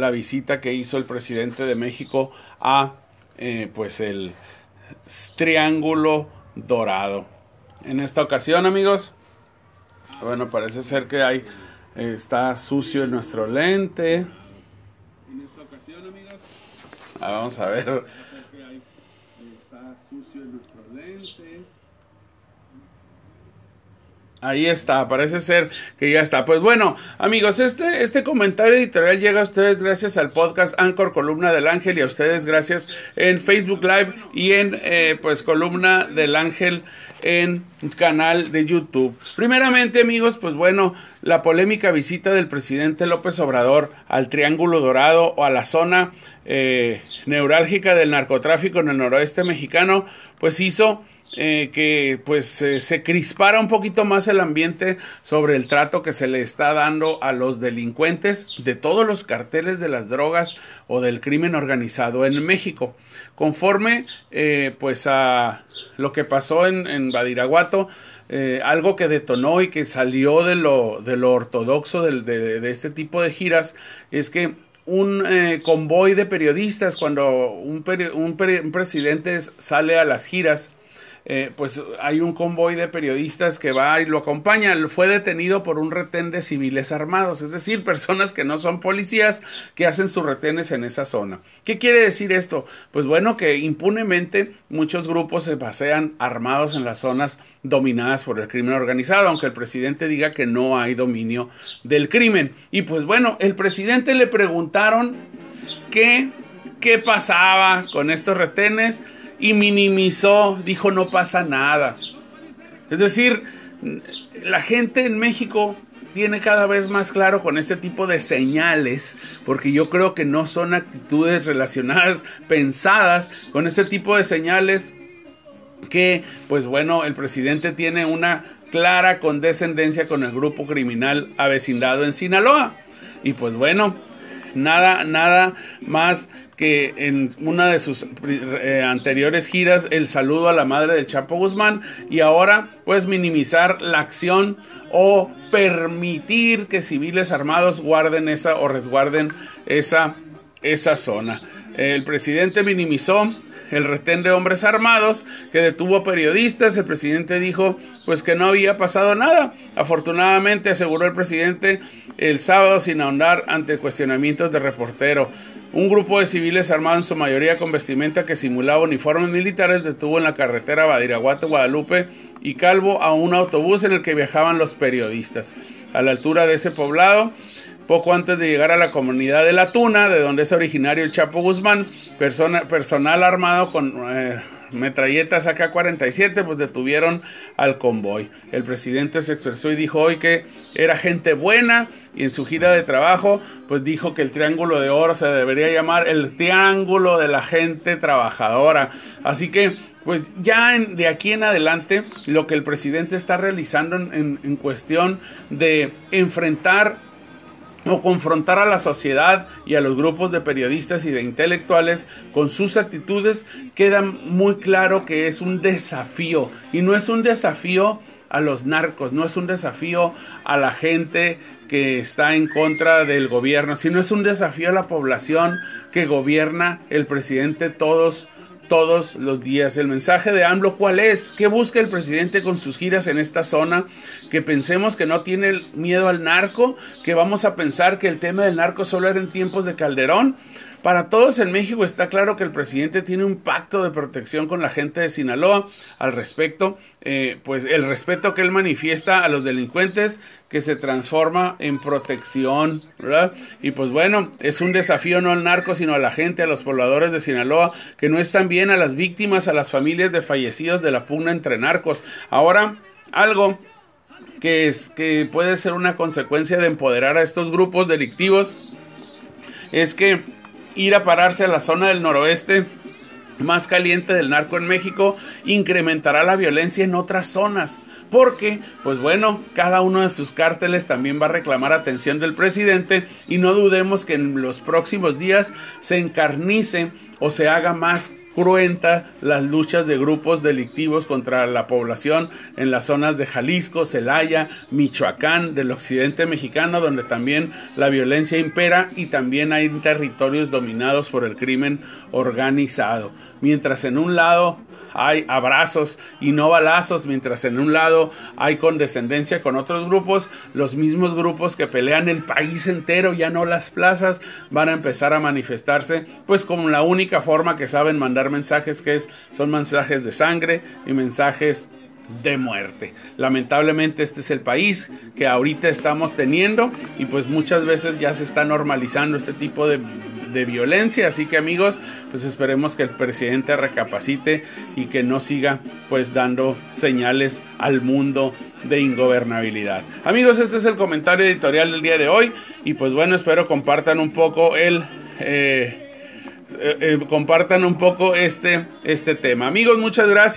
la visita que hizo el presidente de México a eh, pues el Triángulo Dorado. En esta ocasión, amigos, bueno, parece ser que hay está sucio en nuestro lente. En esta ocasión, amigos, ah, vamos a ver. Está sucio en nuestro lente. Ahí está, parece ser que ya está. Pues bueno, amigos, este, este comentario editorial llega a ustedes gracias al podcast Anchor Columna del Ángel y a ustedes gracias en Facebook Live y en eh, pues Columna del Ángel en canal de YouTube. Primeramente, amigos, pues bueno, la polémica visita del presidente López Obrador al Triángulo Dorado o a la zona eh, neurálgica del narcotráfico en el noroeste mexicano, pues hizo eh, que pues se crispara un poquito más el ambiente sobre el trato que se le está dando a los delincuentes de todos los carteles de las drogas o del crimen organizado en México. Conforme eh, pues a lo que pasó en, en Badiraguato, eh, algo que detonó y que salió de lo, de lo ortodoxo de, de, este tipo de giras es que un convoy de periodistas, cuando un, un, un presidente sale a las giras, eh, pues hay un convoy de periodistas que va y lo acompaña. Fue detenido por un retén de civiles armados, es decir, personas que no son policías que hacen sus retenes en esa zona. ¿Qué quiere decir esto? Pues bueno, que impunemente muchos grupos se pasean armados en las zonas dominadas por el crimen organizado, aunque el presidente diga que no hay dominio del crimen. Y pues bueno, el presidente le preguntaron qué, qué pasaba con estos retenes y minimizó, dijo no pasa nada. Es decir, la gente en México tiene cada vez más claro con este tipo de señales, porque yo creo que no son actitudes relacionadas, pensadas con este tipo de señales que, pues bueno, el presidente tiene una clara condescendencia con el grupo criminal avecindado en Sinaloa. Y pues bueno, nada, nada más que en una de sus eh, anteriores giras el saludo a la madre del Chapo Guzmán y ahora pues minimizar la acción o permitir que civiles armados guarden esa o resguarden esa, esa zona. El presidente minimizó el retén de hombres armados que detuvo periodistas. El presidente dijo pues que no había pasado nada. Afortunadamente aseguró el presidente el sábado sin ahondar ante cuestionamientos de reportero. Un grupo de civiles armados en su mayoría con vestimenta que simulaba uniformes militares detuvo en la carretera Badiraguato, Guadalupe y Calvo a un autobús en el que viajaban los periodistas. A la altura de ese poblado poco antes de llegar a la comunidad de La Tuna, de donde es originario el Chapo Guzmán, personal armado con eh, metralletas AK-47, pues detuvieron al convoy. El presidente se expresó y dijo hoy que era gente buena y en su gira de trabajo, pues dijo que el Triángulo de Oro se debería llamar el Triángulo de la Gente Trabajadora. Así que pues ya de aquí en adelante lo que el presidente está realizando en cuestión de enfrentar o confrontar a la sociedad y a los grupos de periodistas y de intelectuales con sus actitudes, queda muy claro que es un desafío. Y no es un desafío a los narcos, no es un desafío a la gente que está en contra del gobierno, sino es un desafío a la población que gobierna el presidente todos todos los días. El mensaje de AMLO, ¿cuál es? ¿Qué busca el presidente con sus giras en esta zona? Que pensemos que no tiene miedo al narco, que vamos a pensar que el tema del narco solo era en tiempos de Calderón. Para todos en México está claro que el presidente tiene un pacto de protección con la gente de Sinaloa al respecto, eh, pues el respeto que él manifiesta a los delincuentes que se transforma en protección, ¿verdad? Y pues bueno, es un desafío no al narco, sino a la gente, a los pobladores de Sinaloa, que no están bien, a las víctimas, a las familias de fallecidos de la pugna entre narcos. Ahora, algo que, es, que puede ser una consecuencia de empoderar a estos grupos delictivos es que ir a pararse a la zona del noroeste más caliente del narco en México incrementará la violencia en otras zonas. Porque, pues bueno, cada uno de sus cárteles también va a reclamar atención del presidente y no dudemos que en los próximos días se encarnice o se haga más cruenta las luchas de grupos delictivos contra la población en las zonas de Jalisco, Celaya, Michoacán, del occidente mexicano, donde también la violencia impera y también hay territorios dominados por el crimen organizado. Mientras en un lado hay abrazos y no balazos, mientras en un lado hay condescendencia con otros grupos, los mismos grupos que pelean el país entero, ya no las plazas, van a empezar a manifestarse, pues como la única forma que saben mandar mensajes, que es, son mensajes de sangre y mensajes de muerte. Lamentablemente este es el país que ahorita estamos teniendo y pues muchas veces ya se está normalizando este tipo de violencia. Así que amigos, pues esperemos que el presidente recapacite y que no siga pues dando señales al mundo de ingobernabilidad. Amigos, este es el comentario editorial del día de hoy y pues bueno, espero compartan un poco el... Eh, eh, compartan un poco este, este tema. Amigos, muchas gracias.